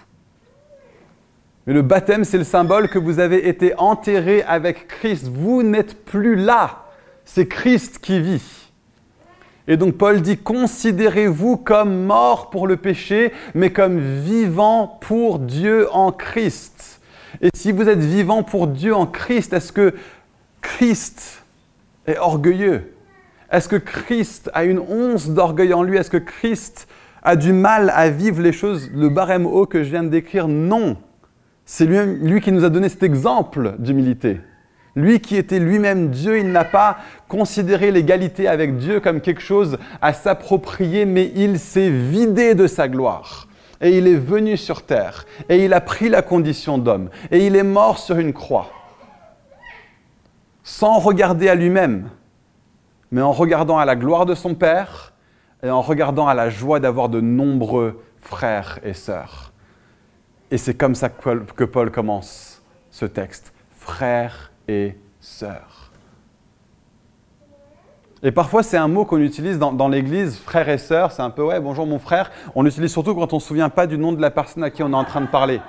Mais le baptême, c'est le symbole que vous avez été enterré avec Christ. Vous n'êtes plus là. C'est Christ qui vit. Et donc Paul dit, considérez-vous comme mort pour le péché, mais comme vivant pour Dieu en Christ. Et si vous êtes vivant pour Dieu en Christ, est-ce que Christ est orgueilleux? Est-ce que Christ a une once d'orgueil en lui? Est-ce que Christ a du mal à vivre les choses, le barème haut que je viens de décrire? Non. C'est lui, qui nous a donné cet exemple d'humilité. Lui qui était lui-même Dieu, il n'a pas considéré l'égalité avec Dieu comme quelque chose à s'approprier, mais il s'est vidé de sa gloire. Et il est venu sur terre. Et il a pris la condition d'homme. Et il est mort sur une croix. Sans regarder à lui-même, mais en regardant à la gloire de son Père et en regardant à la joie d'avoir de nombreux frères et sœurs. Et c'est comme ça que Paul, commence ce texte. Frères et sœurs. Et parfois, c'est un mot qu'on utilise dans, l'église, frères et sœurs. C'est un peu, ouais, bonjour mon frère. On l'utilise surtout quand on ne se souvient pas du nom de la personne à qui on est en train de parler.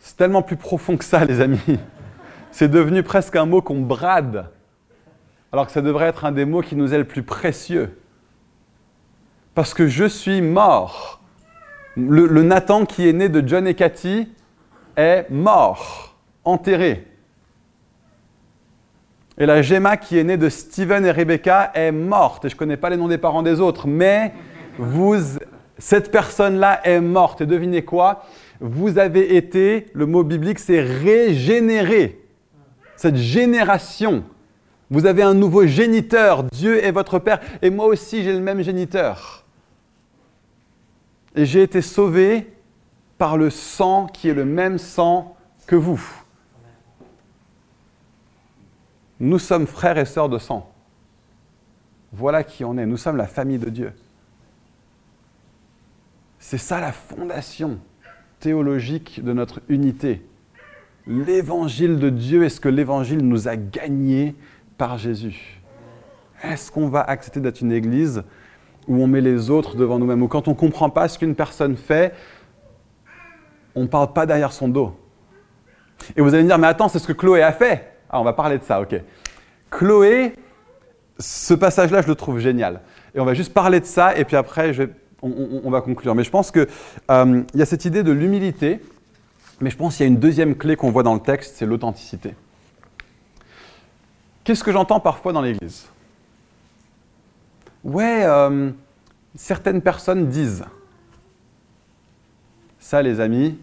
C'est tellement plus profond que ça, les amis. C'est devenu presque un mot qu'on brade, alors que ça devrait être un des mots qui nous est le plus précieux. Parce que je suis mort le, Nathan qui est né de John et Cathy est mort, enterré. Et la Gemma qui est née de Steven et Rebecca est morte. Et je ne connais pas les noms des parents des autres, mais vous, cette personne-là est morte. Et devinez quoi? Vous avez été, le mot biblique, c'est régénéré. Cette génération. Vous avez un nouveau géniteur. Dieu est votre Père. Et moi aussi, j'ai le même géniteur et j'ai été sauvé par le sang qui est le même sang que vous. Nous sommes frères et sœurs de sang. Voilà qui on est. Nous sommes la famille de Dieu. C'est ça la fondation théologique de notre unité. L'évangile de Dieu est ce que l'évangile nous a gagné par Jésus. Est-ce qu'on va accepter d'être une église où on met les autres devant nous-mêmes, ou quand on ne comprend pas ce qu'une personne fait, on ne parle pas derrière son dos. Et vous allez me dire, mais attends, c'est ce que Chloé a fait. Ah, on va parler de ça, ok. Chloé, ce passage-là, je le trouve génial. Et on va juste parler de ça, et puis après, on, va conclure. Mais je pense qu'il euh, y a cette idée de l'humilité, mais je pense qu'il y a une deuxième clé qu'on voit dans le texte, c'est l'authenticité. Qu'est-ce que j'entends parfois dans l'Église? Ouais, euh, certaines personnes disent. Ça, les amis,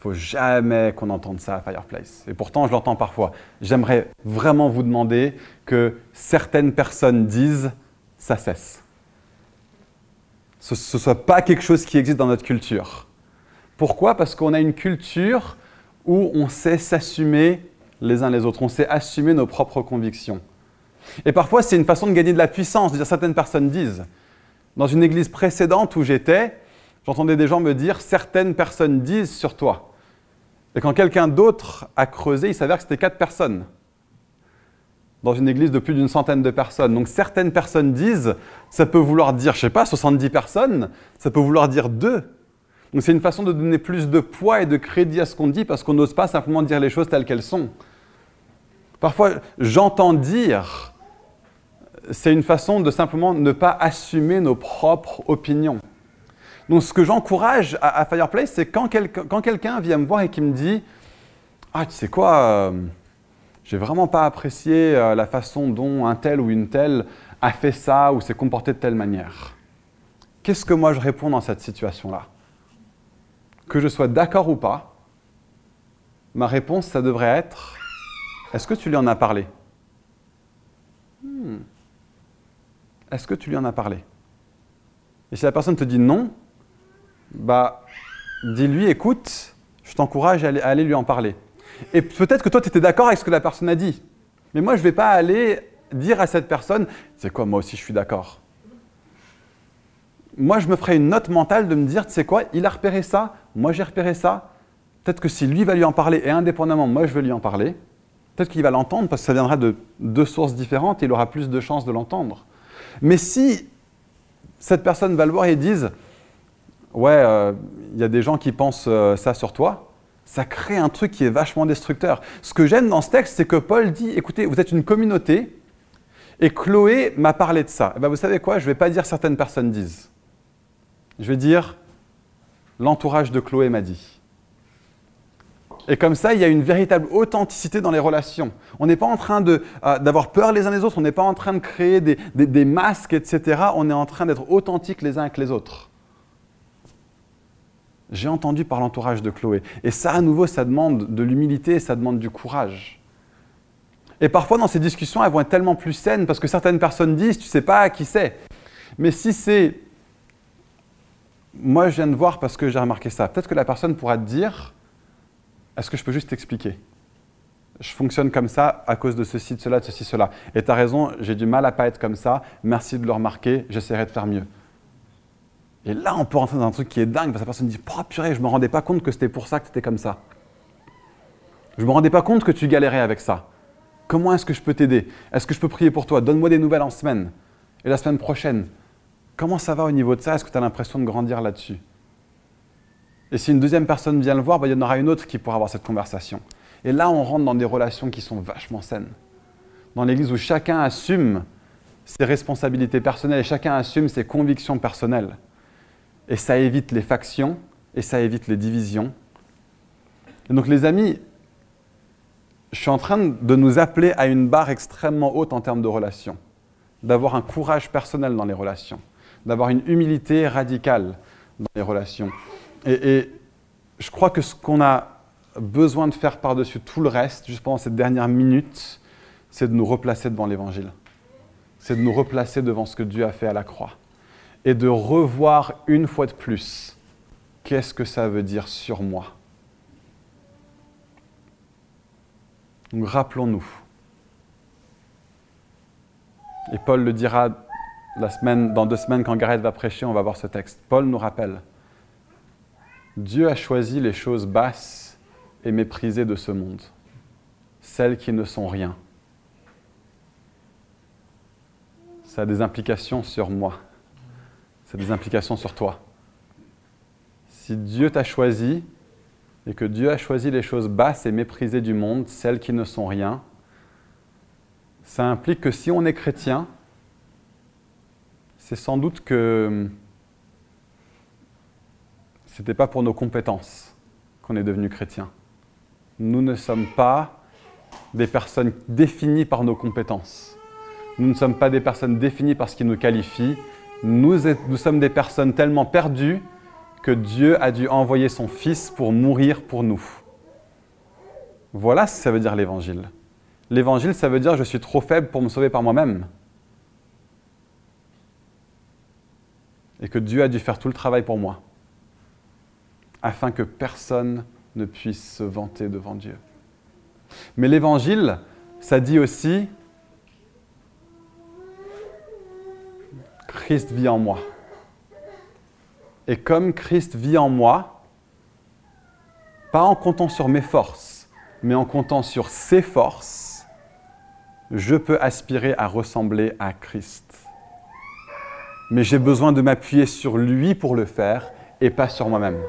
faut jamais qu'on entende ça à Fireplace. Et pourtant, je l'entends parfois. J'aimerais vraiment vous demander que certaines personnes disent ça cesse. Ce ne soit pas quelque chose qui existe dans notre culture. Pourquoi? Parce qu'on a une culture où on sait s'assumer les uns les autres, on sait assumer nos propres convictions. Et parfois, c'est une façon de gagner de la puissance, dire certaines personnes disent. Dans une église précédente où j'étais, j'entendais des gens me dire certaines personnes disent sur toi. Et quand quelqu'un d'autre a creusé, il s'avère que c'était quatre personnes. Dans une église de plus d'une centaine de personnes. Donc certaines personnes disent, ça peut vouloir dire, je sais pas, 70 personnes, ça peut vouloir dire deux. Donc c'est une façon de donner plus de poids et de crédit à ce qu'on dit parce qu'on n'ose pas simplement dire les choses telles qu'elles sont. Parfois, j'entends dire, c'est une façon de simplement ne pas assumer nos propres opinions. Donc, ce que j'encourage à, Fireplace, c'est quand, quelqu'un vient me voir et qui me dit Ah, tu sais quoi, euh, j'ai vraiment pas apprécié euh, la façon dont un tel ou une telle a fait ça ou s'est comporté de telle manière. Qu'est-ce que moi je réponds dans cette situation-là? Que je sois d'accord ou pas, ma réponse, ça devrait être Est-ce que tu lui en as parlé? Hmm. Est-ce que tu lui en as parlé? Et si la personne te dit non, bah, dis-lui, écoute, je t'encourage à aller, lui en parler. Et peut-être que toi, tu étais d'accord avec ce que la personne a dit. Mais moi, je ne vais pas aller dire à cette personne, c'est quoi, moi aussi, je suis d'accord? Moi, je me ferai une note mentale de me dire, tu sais quoi, il a repéré ça, moi j'ai repéré ça. Peut-être que si lui va lui en parler et indépendamment, moi je veux lui en parler, peut-être qu'il va l'entendre parce que ça viendra de deux sources différentes et il aura plus de chances de l'entendre. Mais si cette personne va le voir et dise, ouais, il euh, y a des gens qui pensent euh, ça sur toi, ça crée un truc qui est vachement destructeur. Ce que j'aime dans ce texte, c'est que Paul dit, écoutez, vous êtes une communauté, et Chloé m'a parlé de ça. Eh ben, vous savez quoi, je ne vais pas dire certaines personnes disent. Je vais dire, l'entourage de Chloé m'a dit. Et comme ça, il y a une véritable authenticité dans les relations. On n'est pas en train euh, d'avoir peur les uns les autres, on n'est pas en train de créer des, des masques, etc. On est en train d'être authentiques les uns avec les autres. J'ai entendu par l'entourage de Chloé. Et ça, à nouveau, ça demande de l'humilité, ça demande du courage. Et parfois, dans ces discussions, elles vont être tellement plus saines parce que certaines personnes disent, tu sais pas qui c'est. Mais si c'est, moi, je viens de voir parce que j'ai remarqué ça, peut-être que la personne pourra te dire, est-ce que je peux juste t'expliquer? Je fonctionne comme ça à cause de ceci, de cela, de ceci, cela. Et tu as raison, j'ai du mal à pas être comme ça. Merci de le remarquer, j'essaierai de faire mieux. Et là, on peut rentrer dans un truc qui est dingue, parce que la personne dit Oh purée, je ne me rendais pas compte que c'était pour ça que tu étais comme ça. Je ne me rendais pas compte que tu galérais avec ça. Comment est-ce que je peux t'aider? Est-ce que je peux prier pour toi? Donne-moi des nouvelles en semaine. Et la semaine prochaine, comment ça va au niveau de ça? Est-ce que tu as l'impression de grandir là-dessus? Et si une deuxième personne vient le voir, bah, il y en aura une autre qui pourra avoir cette conversation. Et là, on rentre dans des relations qui sont vachement saines. Dans l'église où chacun assume ses responsabilités personnelles et chacun assume ses convictions personnelles. Et ça évite les factions et ça évite les divisions. Et donc les amis, je suis en train de nous appeler à une barre extrêmement haute en termes de relations, d'avoir un courage personnel dans les relations, d'avoir une humilité radicale dans les relations. Et, je crois que ce qu'on a besoin de faire par-dessus tout le reste, juste pendant cette dernière minute, c'est de nous replacer devant l'Évangile. C'est de nous replacer devant ce que Dieu a fait à la croix et de revoir une fois de plus qu'est-ce que ça veut dire sur moi? Donc rappelons-nous. Et Paul le dira dans deux semaines quand Gareth va prêcher, on va voir ce texte. Paul nous rappelle, Dieu a choisi les choses basses et méprisées de ce monde, celles qui ne sont rien. Ça a des implications sur moi ça a des implications sur toi. Si Dieu t'a choisi, et que Dieu a choisi les choses basses et méprisées du monde, celles qui ne sont rien, ça implique que si on est chrétien, c'est sans doute que ce n'était pas pour nos compétences qu'on est devenu chrétien. Nous ne sommes pas des personnes définies par nos compétences. Nous ne sommes pas des personnes définies par ce qui nous qualifie. Nous, nous sommes des personnes tellement perdues que Dieu a dû envoyer son Fils pour mourir pour nous. Voilà ce que ça veut dire l'évangile. L'évangile, ça veut dire je suis trop faible pour me sauver par moi-même. Et que Dieu a dû faire tout le travail pour moi, afin que personne ne puisse se vanter devant Dieu. Mais l'évangile, ça dit aussi, Christ vit en moi. Et comme Christ vit en moi, pas en comptant sur mes forces, mais en comptant sur ses forces, je peux aspirer à ressembler à Christ. Mais j'ai besoin de m'appuyer sur lui pour le faire et pas sur moi-même.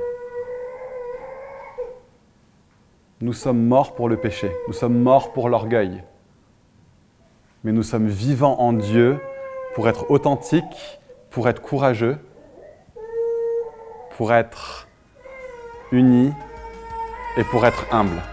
Nous sommes morts pour le péché, nous sommes morts pour l'orgueil, mais nous sommes vivants en Dieu pour être authentiques, pour être courageux, pour être unis et pour être humbles.